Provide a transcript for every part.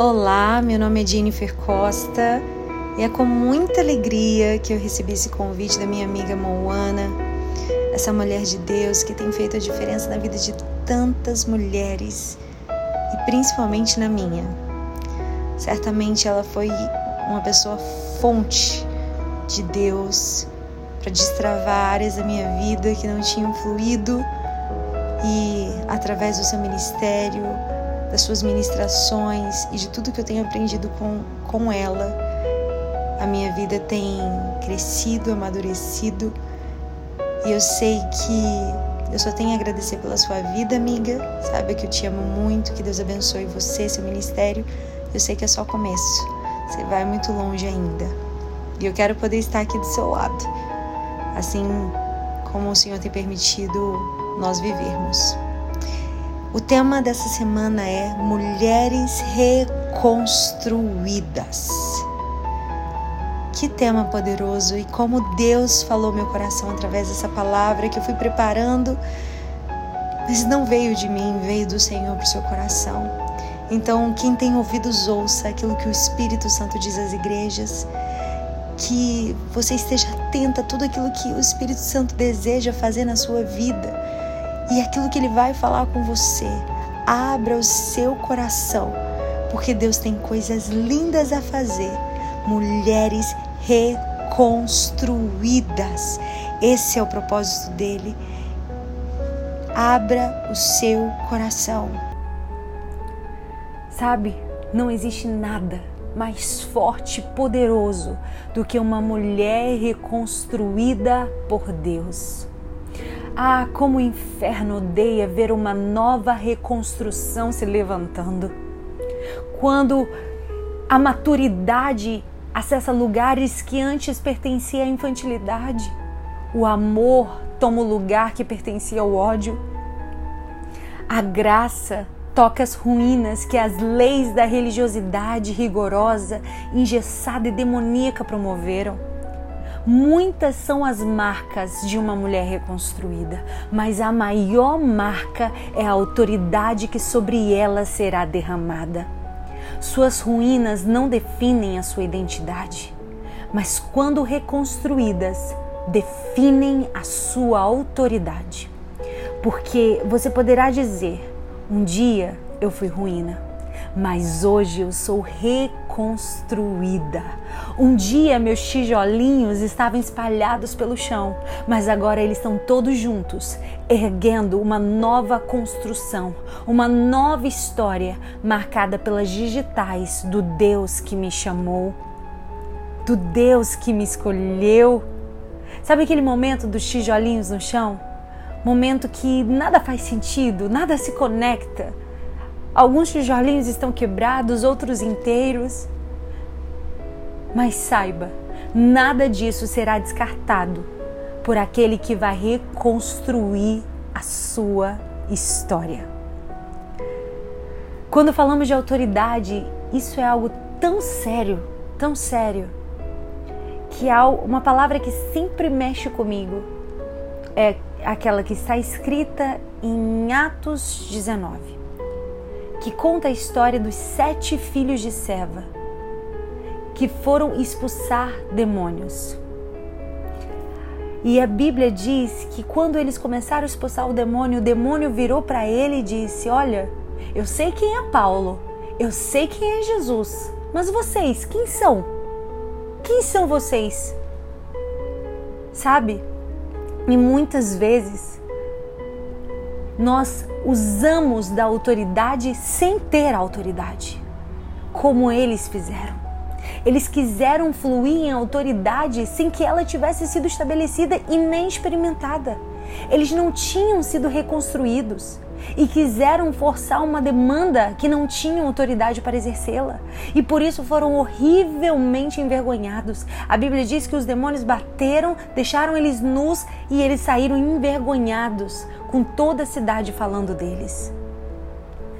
Olá, meu nome é Jennifer Costa e é com muita alegria que eu recebi esse convite da minha amiga Moana, essa mulher de Deus que tem feito a diferença na vida de tantas mulheres e principalmente na minha. Certamente ela foi uma pessoa fonte de Deus para destravar áreas da minha vida que não tinham fluído e através do seu ministério das suas ministrações e de tudo que eu tenho aprendido com, com ela. A minha vida tem crescido, amadurecido e eu sei que eu só tenho a agradecer pela sua vida, amiga. Saiba que eu te amo muito, que Deus abençoe você, seu ministério. Eu sei que é só começo. Você vai muito longe ainda. E eu quero poder estar aqui do seu lado, assim como o Senhor tem permitido nós vivermos. O tema dessa semana é Mulheres Reconstruídas. Que tema poderoso e como Deus falou meu coração através dessa palavra que eu fui preparando, mas não veio de mim, veio do Senhor para o seu coração. Então, quem tem ouvidos, ouça aquilo que o Espírito Santo diz às igrejas. Que você esteja atenta a tudo aquilo que o Espírito Santo deseja fazer na sua vida e aquilo que Ele vai falar com você. Abra o seu coração, porque Deus tem coisas lindas a fazer. Mulheres reconstruídas. Esse é o propósito dele. Abra o seu coração. Sabe, não existe nada mais forte e poderoso do que uma mulher reconstruída por Deus. Ah, como o inferno odeia ver uma nova reconstrução se levantando. Quando a maturidade acessa lugares que antes pertenciam à infantilidade, o amor toma o lugar que pertencia ao ódio. A graça toca as ruínas que as leis da religiosidade rigorosa, engessada e demoníaca promoveram. Muitas são as marcas de uma mulher reconstruída, mas a maior marca é a autoridade que sobre ela será derramada. Suas ruínas não definem a sua identidade, mas quando reconstruídas, definem a sua autoridade. Porque você poderá dizer: um dia eu fui ruína, mas hoje eu sou reconstruída. Um dia meus tijolinhos estavam espalhados pelo chão, mas agora eles estão todos juntos, erguendo uma nova construção, uma nova história marcada pelas digitais do Deus que me chamou, do Deus que me escolheu. Sabe aquele momento dos tijolinhos no chão? Momento que nada faz sentido, nada se conecta Alguns tijolinhos estão quebrados, outros inteiros. Mas saiba, nada disso será descartado por aquele que vai reconstruir a sua história. Quando falamos de autoridade, isso é algo tão sério, tão sério, que há uma palavra que sempre mexe comigo. É aquela que está escrita em Atos 19 que conta a história dos sete filhos de Seva que foram expulsar demônios. E a Bíblia diz que quando eles começaram a expulsar o demônio, o demônio virou para ele e disse: Olha, eu sei quem é Paulo, eu sei quem é Jesus, mas vocês, quem são? Quem são vocês? Sabe? E muitas vezes nós usamos da autoridade sem ter autoridade, como eles fizeram. Eles quiseram fluir em autoridade sem que ela tivesse sido estabelecida e nem experimentada. Eles não tinham sido reconstruídos e quiseram forçar uma demanda que não tinham autoridade para exercê-la. E por isso foram horrivelmente envergonhados. A Bíblia diz que os demônios bateram, deixaram eles nus e eles saíram envergonhados, com toda a cidade falando deles.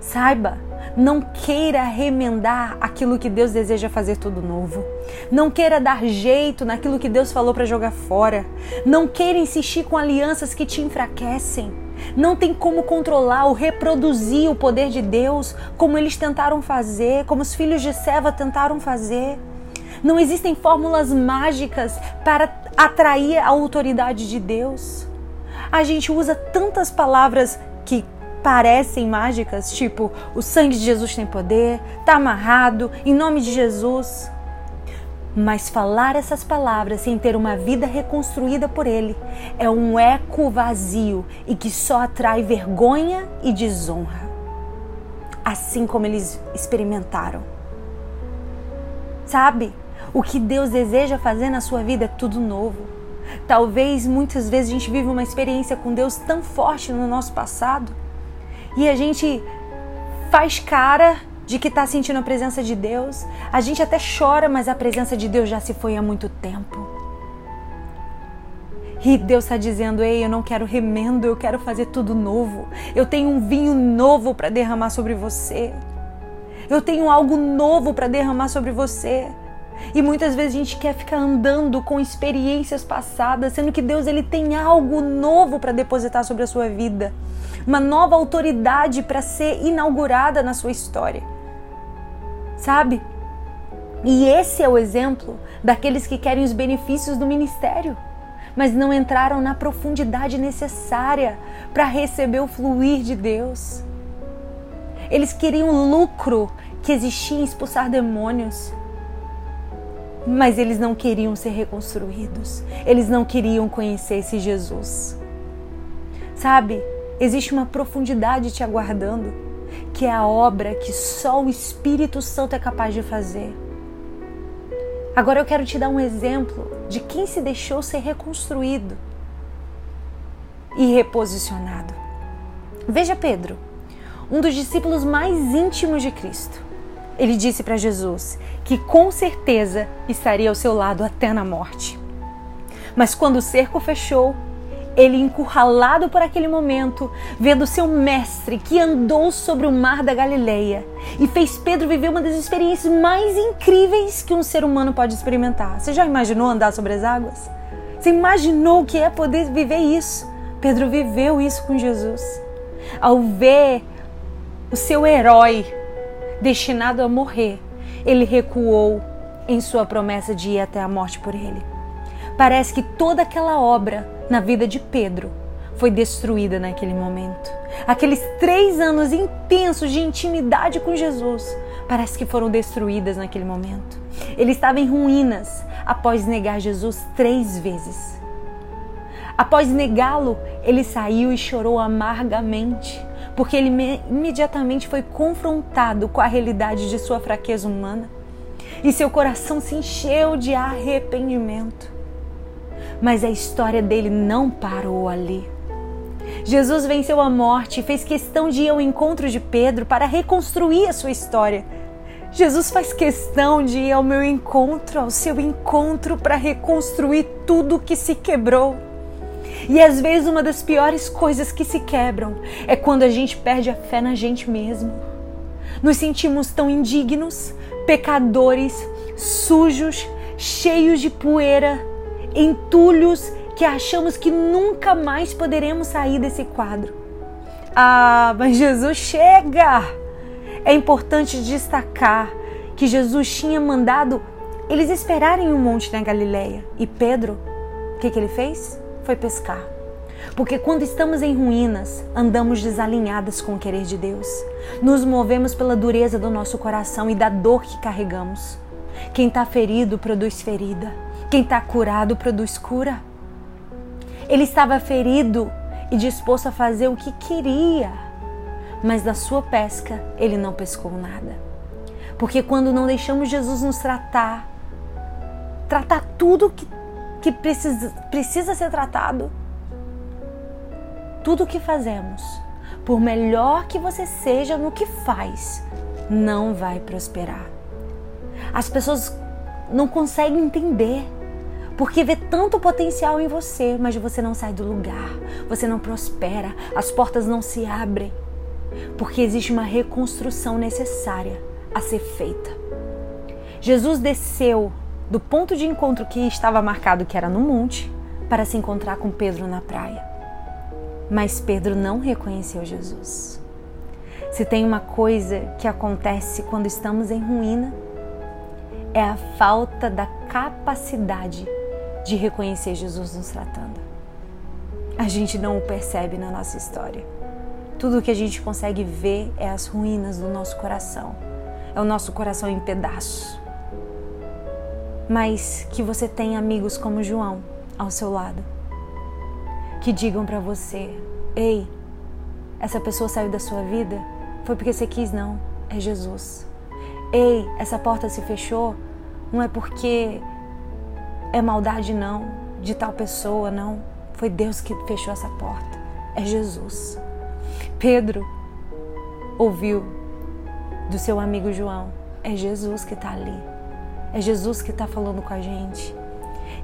Saiba, não queira remendar aquilo que Deus deseja fazer tudo novo. Não queira dar jeito naquilo que Deus falou para jogar fora. Não queira insistir com alianças que te enfraquecem. Não tem como controlar ou reproduzir o poder de Deus como eles tentaram fazer, como os filhos de Seva tentaram fazer. Não existem fórmulas mágicas para atrair a autoridade de Deus. A gente usa tantas palavras parecem mágicas, tipo o sangue de Jesus tem poder, tá amarrado, em nome de Jesus. Mas falar essas palavras sem ter uma vida reconstruída por Ele é um eco vazio e que só atrai vergonha e desonra. Assim como eles experimentaram. Sabe? O que Deus deseja fazer na sua vida é tudo novo. Talvez muitas vezes a gente vive uma experiência com Deus tão forte no nosso passado e a gente faz cara de que está sentindo a presença de Deus. A gente até chora, mas a presença de Deus já se foi há muito tempo. E Deus está dizendo: Ei, eu não quero remendo, eu quero fazer tudo novo. Eu tenho um vinho novo para derramar sobre você. Eu tenho algo novo para derramar sobre você. E muitas vezes a gente quer ficar andando com experiências passadas, sendo que Deus ele tem algo novo para depositar sobre a sua vida, uma nova autoridade para ser inaugurada na sua história sabe? E esse é o exemplo daqueles que querem os benefícios do ministério, mas não entraram na profundidade necessária para receber o fluir de Deus. Eles queriam lucro que existia em expulsar demônios, mas eles não queriam ser reconstruídos, eles não queriam conhecer esse Jesus. Sabe, existe uma profundidade te aguardando que é a obra que só o Espírito Santo é capaz de fazer. Agora eu quero te dar um exemplo de quem se deixou ser reconstruído e reposicionado. Veja Pedro, um dos discípulos mais íntimos de Cristo. Ele disse para Jesus que com certeza estaria ao seu lado até na morte. Mas quando o cerco fechou, ele encurralado por aquele momento, vendo seu mestre que andou sobre o mar da Galileia e fez Pedro viver uma das experiências mais incríveis que um ser humano pode experimentar. Você já imaginou andar sobre as águas? Você imaginou o que é poder viver isso? Pedro viveu isso com Jesus. Ao ver o seu herói destinado a morrer, ele recuou em sua promessa de ir até a morte por ele. Parece que toda aquela obra na vida de Pedro foi destruída naquele momento. Aqueles três anos intensos de intimidade com Jesus parece que foram destruídas naquele momento. Ele estava em ruínas após negar Jesus três vezes. Após negá-lo, ele saiu e chorou amargamente, porque ele imediatamente foi confrontado com a realidade de sua fraqueza humana e seu coração se encheu de arrependimento mas a história dele não parou ali. Jesus venceu a morte e fez questão de ir ao encontro de Pedro para reconstruir a sua história. Jesus faz questão de ir ao meu encontro, ao seu encontro, para reconstruir tudo que se quebrou. E às vezes uma das piores coisas que se quebram é quando a gente perde a fé na gente mesmo. Nos sentimos tão indignos, pecadores, sujos, cheios de poeira, entulhos que achamos que nunca mais poderemos sair desse quadro. Ah, mas Jesus chega! É importante destacar que Jesus tinha mandado eles esperarem um monte na Galileia. E Pedro, o que, que ele fez? Foi pescar. Porque quando estamos em ruínas, andamos desalinhadas com o querer de Deus. Nos movemos pela dureza do nosso coração e da dor que carregamos. Quem está ferido produz ferida. Quem está curado produz cura. Ele estava ferido e disposto a fazer o que queria, mas da sua pesca ele não pescou nada. Porque quando não deixamos Jesus nos tratar, tratar tudo que, que precisa, precisa ser tratado, tudo o que fazemos, por melhor que você seja no que faz, não vai prosperar. As pessoas não conseguem entender porque vê tanto potencial em você, mas você não sai do lugar, você não prospera, as portas não se abrem, porque existe uma reconstrução necessária a ser feita. Jesus desceu do ponto de encontro que estava marcado, que era no monte, para se encontrar com Pedro na praia. Mas Pedro não reconheceu Jesus. Se tem uma coisa que acontece quando estamos em ruína, é a falta da capacidade de reconhecer Jesus nos tratando. A gente não o percebe na nossa história. Tudo que a gente consegue ver é as ruínas do nosso coração. É o nosso coração em pedaços. Mas que você tenha amigos como João ao seu lado que digam para você: "Ei, essa pessoa saiu da sua vida foi porque você quis não, é Jesus. Ei, essa porta se fechou não é porque é maldade não de tal pessoa não, foi Deus que fechou essa porta. É Jesus." Pedro ouviu do seu amigo João: é Jesus que está ali, é Jesus que está falando com a gente.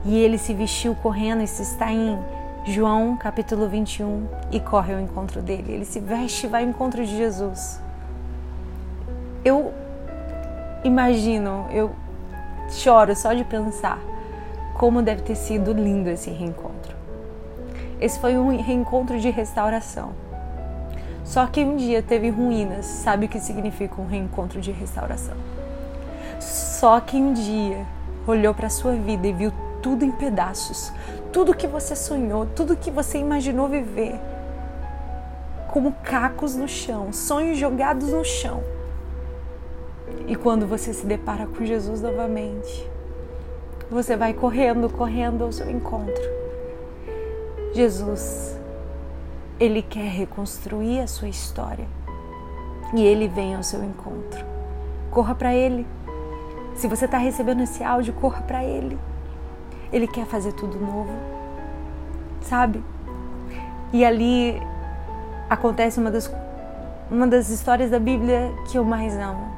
E ele se vestiu correndo, isso está em João capítulo 21, e corre ao encontro dele. Ele se veste e vai ao encontro de Jesus. Eu imagino, eu choro só de pensar como deve ter sido lindo esse reencontro. Esse foi um reencontro de restauração. Só que um dia teve ruínas, sabe o que significa um reencontro de restauração? Só que um dia olhou para sua vida e viu tudo em pedaços, tudo que você sonhou, tudo que você imaginou viver, como cacos no chão, sonhos jogados no chão. E quando você se depara com Jesus novamente, você vai correndo, correndo ao seu encontro. Jesus, ele quer reconstruir a sua história e ele vem ao seu encontro. Corra para ele. Se você está recebendo esse áudio, corra para ele. Ele quer fazer tudo novo, sabe? E ali acontece uma das, uma das histórias da Bíblia que eu mais amo.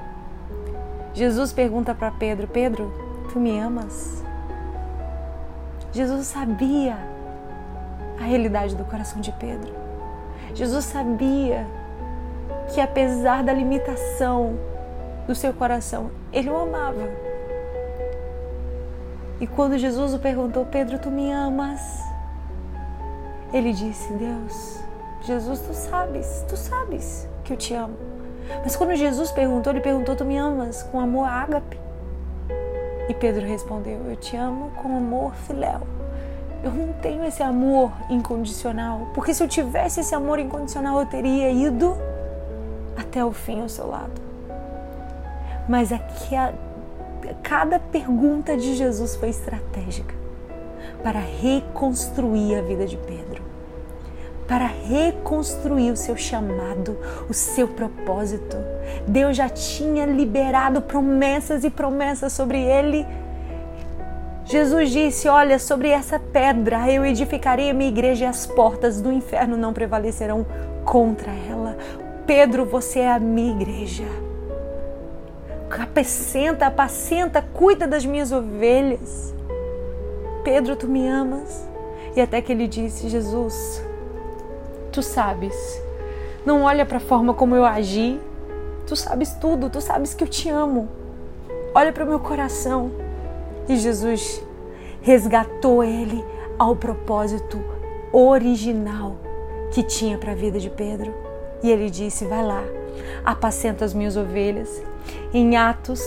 Jesus pergunta para Pedro: Pedro, tu me amas? Jesus sabia a realidade do coração de Pedro. Jesus sabia que apesar da limitação do seu coração, ele o amava. E quando Jesus o perguntou, Pedro, tu me amas? Ele disse, Deus, Jesus, tu sabes, tu sabes que eu te amo. Mas quando Jesus perguntou, ele perguntou, tu me amas com amor ágape? E Pedro respondeu, eu te amo com amor filéu. Eu não tenho esse amor incondicional, porque se eu tivesse esse amor incondicional, eu teria ido até o fim ao seu lado. Mas aqui a cada pergunta de Jesus foi estratégica para reconstruir a vida de Pedro, para reconstruir o seu chamado, o seu propósito. Deus já tinha liberado promessas e promessas sobre ele. Jesus disse: Olha, sobre essa pedra eu edificarei a minha igreja e as portas do inferno não prevalecerão contra ela. Pedro, você é a minha igreja apacenta, apacenta, cuida das minhas ovelhas. Pedro, tu me amas? E até que ele disse: Jesus, tu sabes, não olha para a forma como eu agi, tu sabes tudo, tu sabes que eu te amo. Olha para o meu coração. E Jesus resgatou ele ao propósito original que tinha para a vida de Pedro. E ele disse: Vai lá, apacenta as minhas ovelhas. Em Atos,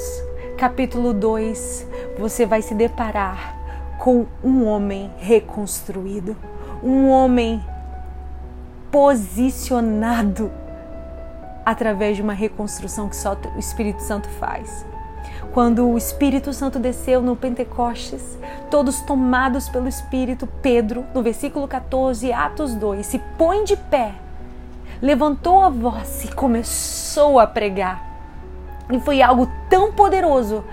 capítulo 2, você vai se deparar com um homem reconstruído, um homem posicionado através de uma reconstrução que só o Espírito Santo faz. Quando o Espírito Santo desceu no Pentecostes, todos tomados pelo Espírito, Pedro, no versículo 14, Atos 2, se põe de pé levantou a voz e começou a pregar. E foi algo tão poderoso,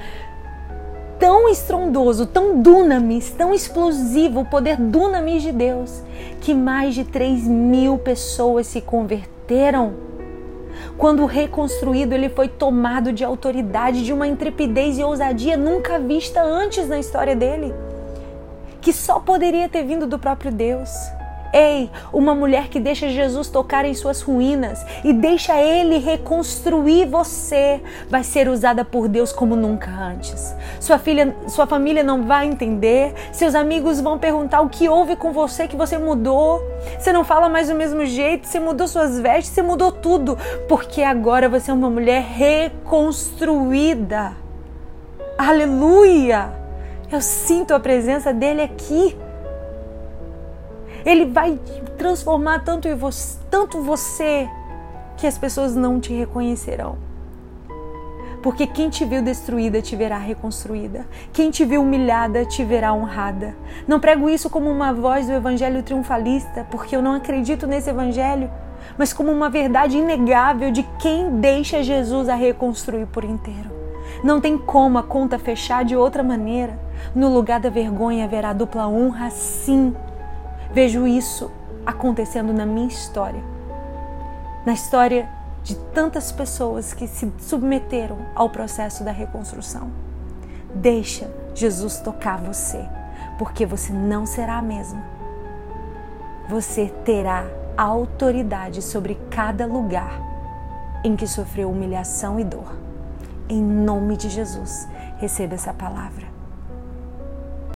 tão estrondoso, tão dunamis, tão explosivo, o poder dunamis de Deus, que mais de 3 mil pessoas se converteram. Quando reconstruído, ele foi tomado de autoridade, de uma intrepidez e ousadia nunca vista antes na história dele, que só poderia ter vindo do próprio Deus. Ei, uma mulher que deixa Jesus tocar em suas ruínas e deixa ele reconstruir você, vai ser usada por Deus como nunca antes. Sua filha, sua família não vai entender, seus amigos vão perguntar o que houve com você que você mudou. Você não fala mais do mesmo jeito, você mudou suas vestes, você mudou tudo, porque agora você é uma mulher reconstruída. Aleluia! Eu sinto a presença dele aqui. Ele vai transformar tanto, você, tanto você que as pessoas não te reconhecerão. Porque quem te viu destruída te verá reconstruída. Quem te viu humilhada te verá honrada. Não prego isso como uma voz do evangelho triunfalista, porque eu não acredito nesse evangelho, mas como uma verdade inegável de quem deixa Jesus a reconstruir por inteiro. Não tem como a conta fechar de outra maneira. No lugar da vergonha haverá dupla honra, sim. Vejo isso acontecendo na minha história, na história de tantas pessoas que se submeteram ao processo da reconstrução. Deixa Jesus tocar você, porque você não será a mesma. Você terá autoridade sobre cada lugar em que sofreu humilhação e dor. Em nome de Jesus, receba essa palavra.